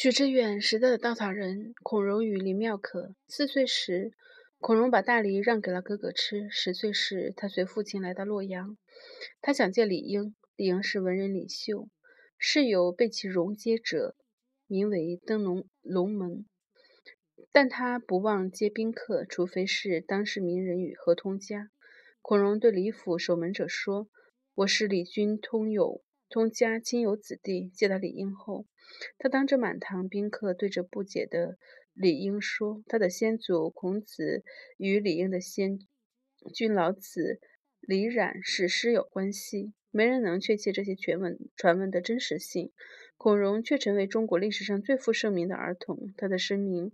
许知远，时代的稻草人。孔融与林妙可。四岁时，孔融把大梨让给了哥哥吃。十岁时，他随父亲来到洛阳，他想见李英。李英是文人领袖，是有被其戎接者，名为登龙龙门。但他不忘接宾客，除非是当世名人与合同家。孔融对李府守门者说：“我是李军通友。”通家亲友子弟见到李英后，他当着满堂宾客，对着不解的李英说：“他的先祖孔子与李英的先君老子李冉是师友关系。”没人能确切这些传闻传闻的真实性。孔融却成为中国历史上最负盛名的儿童。他的声名，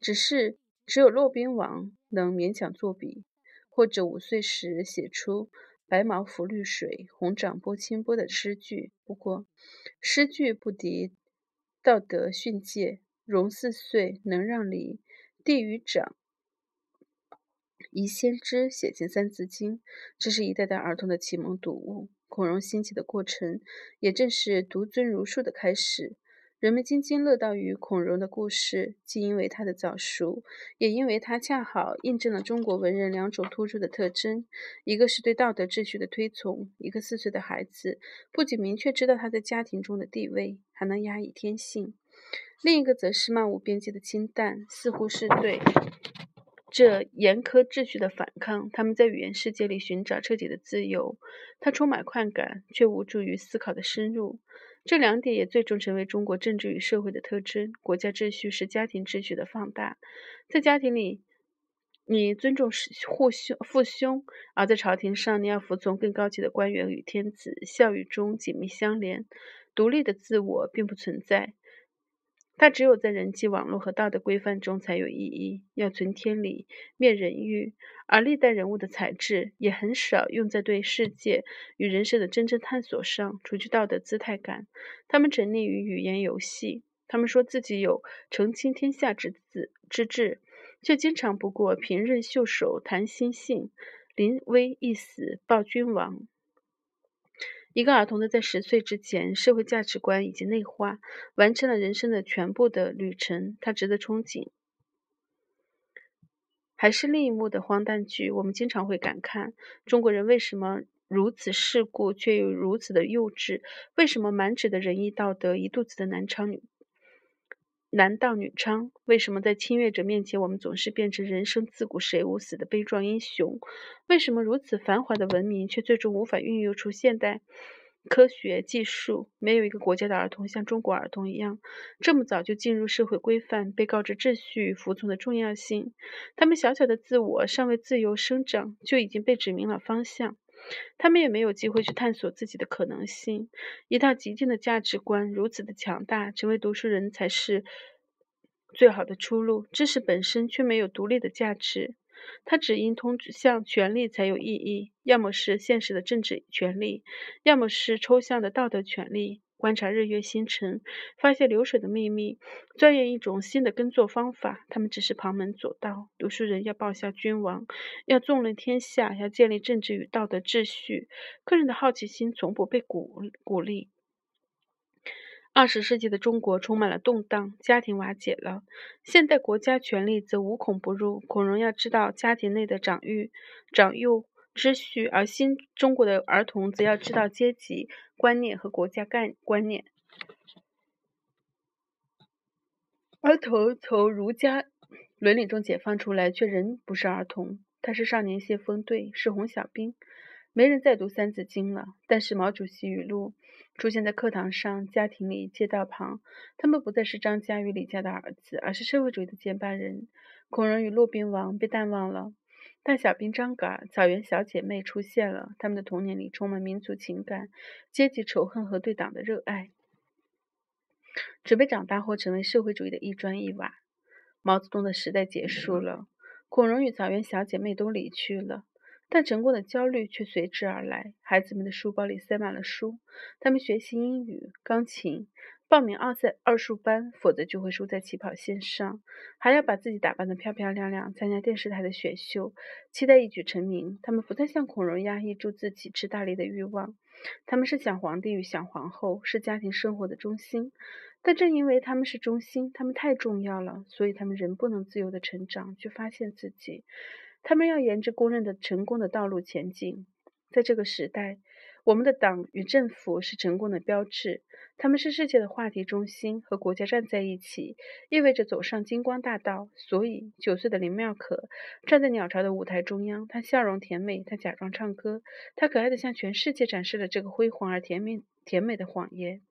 只是只有骆宾王能勉强作比，或者五岁时写出。白毛浮绿水，红掌拨清波的诗句。不过，诗句不敌道德训诫。融四岁能让梨，弟与长宜先知写进《三字经》，这是一代代儿童的启蒙读物。孔融兴起的过程，也正是独尊儒术的开始。人们津津乐道于孔融的故事，既因为他的早熟，也因为他恰好印证了中国文人两种突出的特征：一个是对道德秩序的推崇，一个四岁的孩子不仅明确知道他在家庭中的地位，还能压抑天性；另一个则是漫无边际的清淡，似乎是对这严苛秩序的反抗。他们在语言世界里寻找彻底的自由，他充满快感，却无助于思考的深入。这两点也最终成为中国政治与社会的特征。国家秩序是家庭秩序的放大，在家庭里，你尊重父兄父兄；而在朝廷上，你要服从更高级的官员与天子。孝与忠紧密相连，独立的自我并不存在。它只有在人际网络和道德规范中才有意义。要存天理，灭人欲，而历代人物的才智也很少用在对世界与人生的真正探索上。除去道德姿态感，他们沉溺于语言游戏。他们说自己有澄清天下之志之志，却经常不过平任袖手谈心性，临危一死报君王。一个儿童的在十岁之前，社会价值观已经内化，完成了人生的全部的旅程，他值得憧憬。还是另一幕的荒诞剧，我们经常会感叹：中国人为什么如此世故，却又如此的幼稚？为什么满纸的仁义道德，一肚子的男娼女？男盗女娼，为什么在侵略者面前，我们总是变成人生自古谁无死的悲壮英雄？为什么如此繁华的文明，却最终无法孕育出现代科学技术？没有一个国家的儿童像中国儿童一样，这么早就进入社会规范，被告知秩序与服从的重要性。他们小小的自我尚未自由生长，就已经被指明了方向。他们也没有机会去探索自己的可能性。一套极尽的价值观如此的强大，成为读书人才是最好的出路。知识本身却没有独立的价值，它只因通向权力才有意义，要么是现实的政治权利，要么是抽象的道德权利。观察日月星辰，发现流水的秘密，钻研一种新的耕作方法，他们只是旁门左道。读书人要报效君王，要纵论天下，要建立政治与道德秩序。个人的好奇心从不被鼓鼓励。二十世纪的中国充满了动荡，家庭瓦解了，现代国家权力则无孔不入。孔融要知道家庭内的长育、长幼。秩序，而新中国的儿童则要知道阶级观念和国家概观念。儿童从儒家伦理中解放出来，却仍不是儿童，他是少年先锋队，是红小兵。没人再读《三字经》了，但是毛主席语录出现在课堂上、家庭里、街道旁。他们不再是张家与李家的儿子，而是社会主义的接班人。孔融与骆宾王被淡忘了。大小兵张嘎、草原小姐妹出现了，他们的童年里充满民族情感、阶级仇恨和对党的热爱，准备长大后成为社会主义的一砖一瓦。毛泽东的时代结束了，孔融与草原小姐妹都离去了，但成功的焦虑却随之而来。孩子们的书包里塞满了书，他们学习英语、钢琴。报名奥赛奥数班，否则就会输在起跑线上。还要把自己打扮得漂漂亮亮，参加电视台的选秀，期待一举成名。他们不再像孔融压抑住自己吃大力的欲望，他们是想皇帝与想皇后，是家庭生活的中心。但正因为他们是中心，他们太重要了，所以他们仍不能自由的成长，去发现自己。他们要沿着公认的成功的道路前进。在这个时代，我们的党与政府是成功的标志，他们是世界的话题中心，和国家站在一起，意味着走上金光大道。所以，九岁的林妙可站在鸟巢的舞台中央，她笑容甜美，她假装唱歌，她可爱的向全世界展示了这个辉煌而甜美甜美的谎言。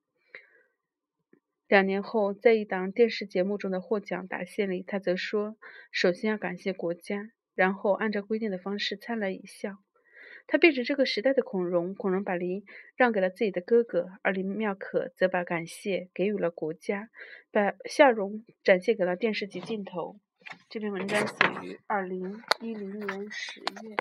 两年后，在一档电视节目中的获奖答谢里，他则说：“首先要感谢国家，然后按照规定的方式灿烂一笑。”他变成这个时代的孔融，孔融把梨让给了自己的哥哥，而林妙可则把感谢给予了国家，把笑容展现给了电视机镜头。这篇文章写于二零一零年十月。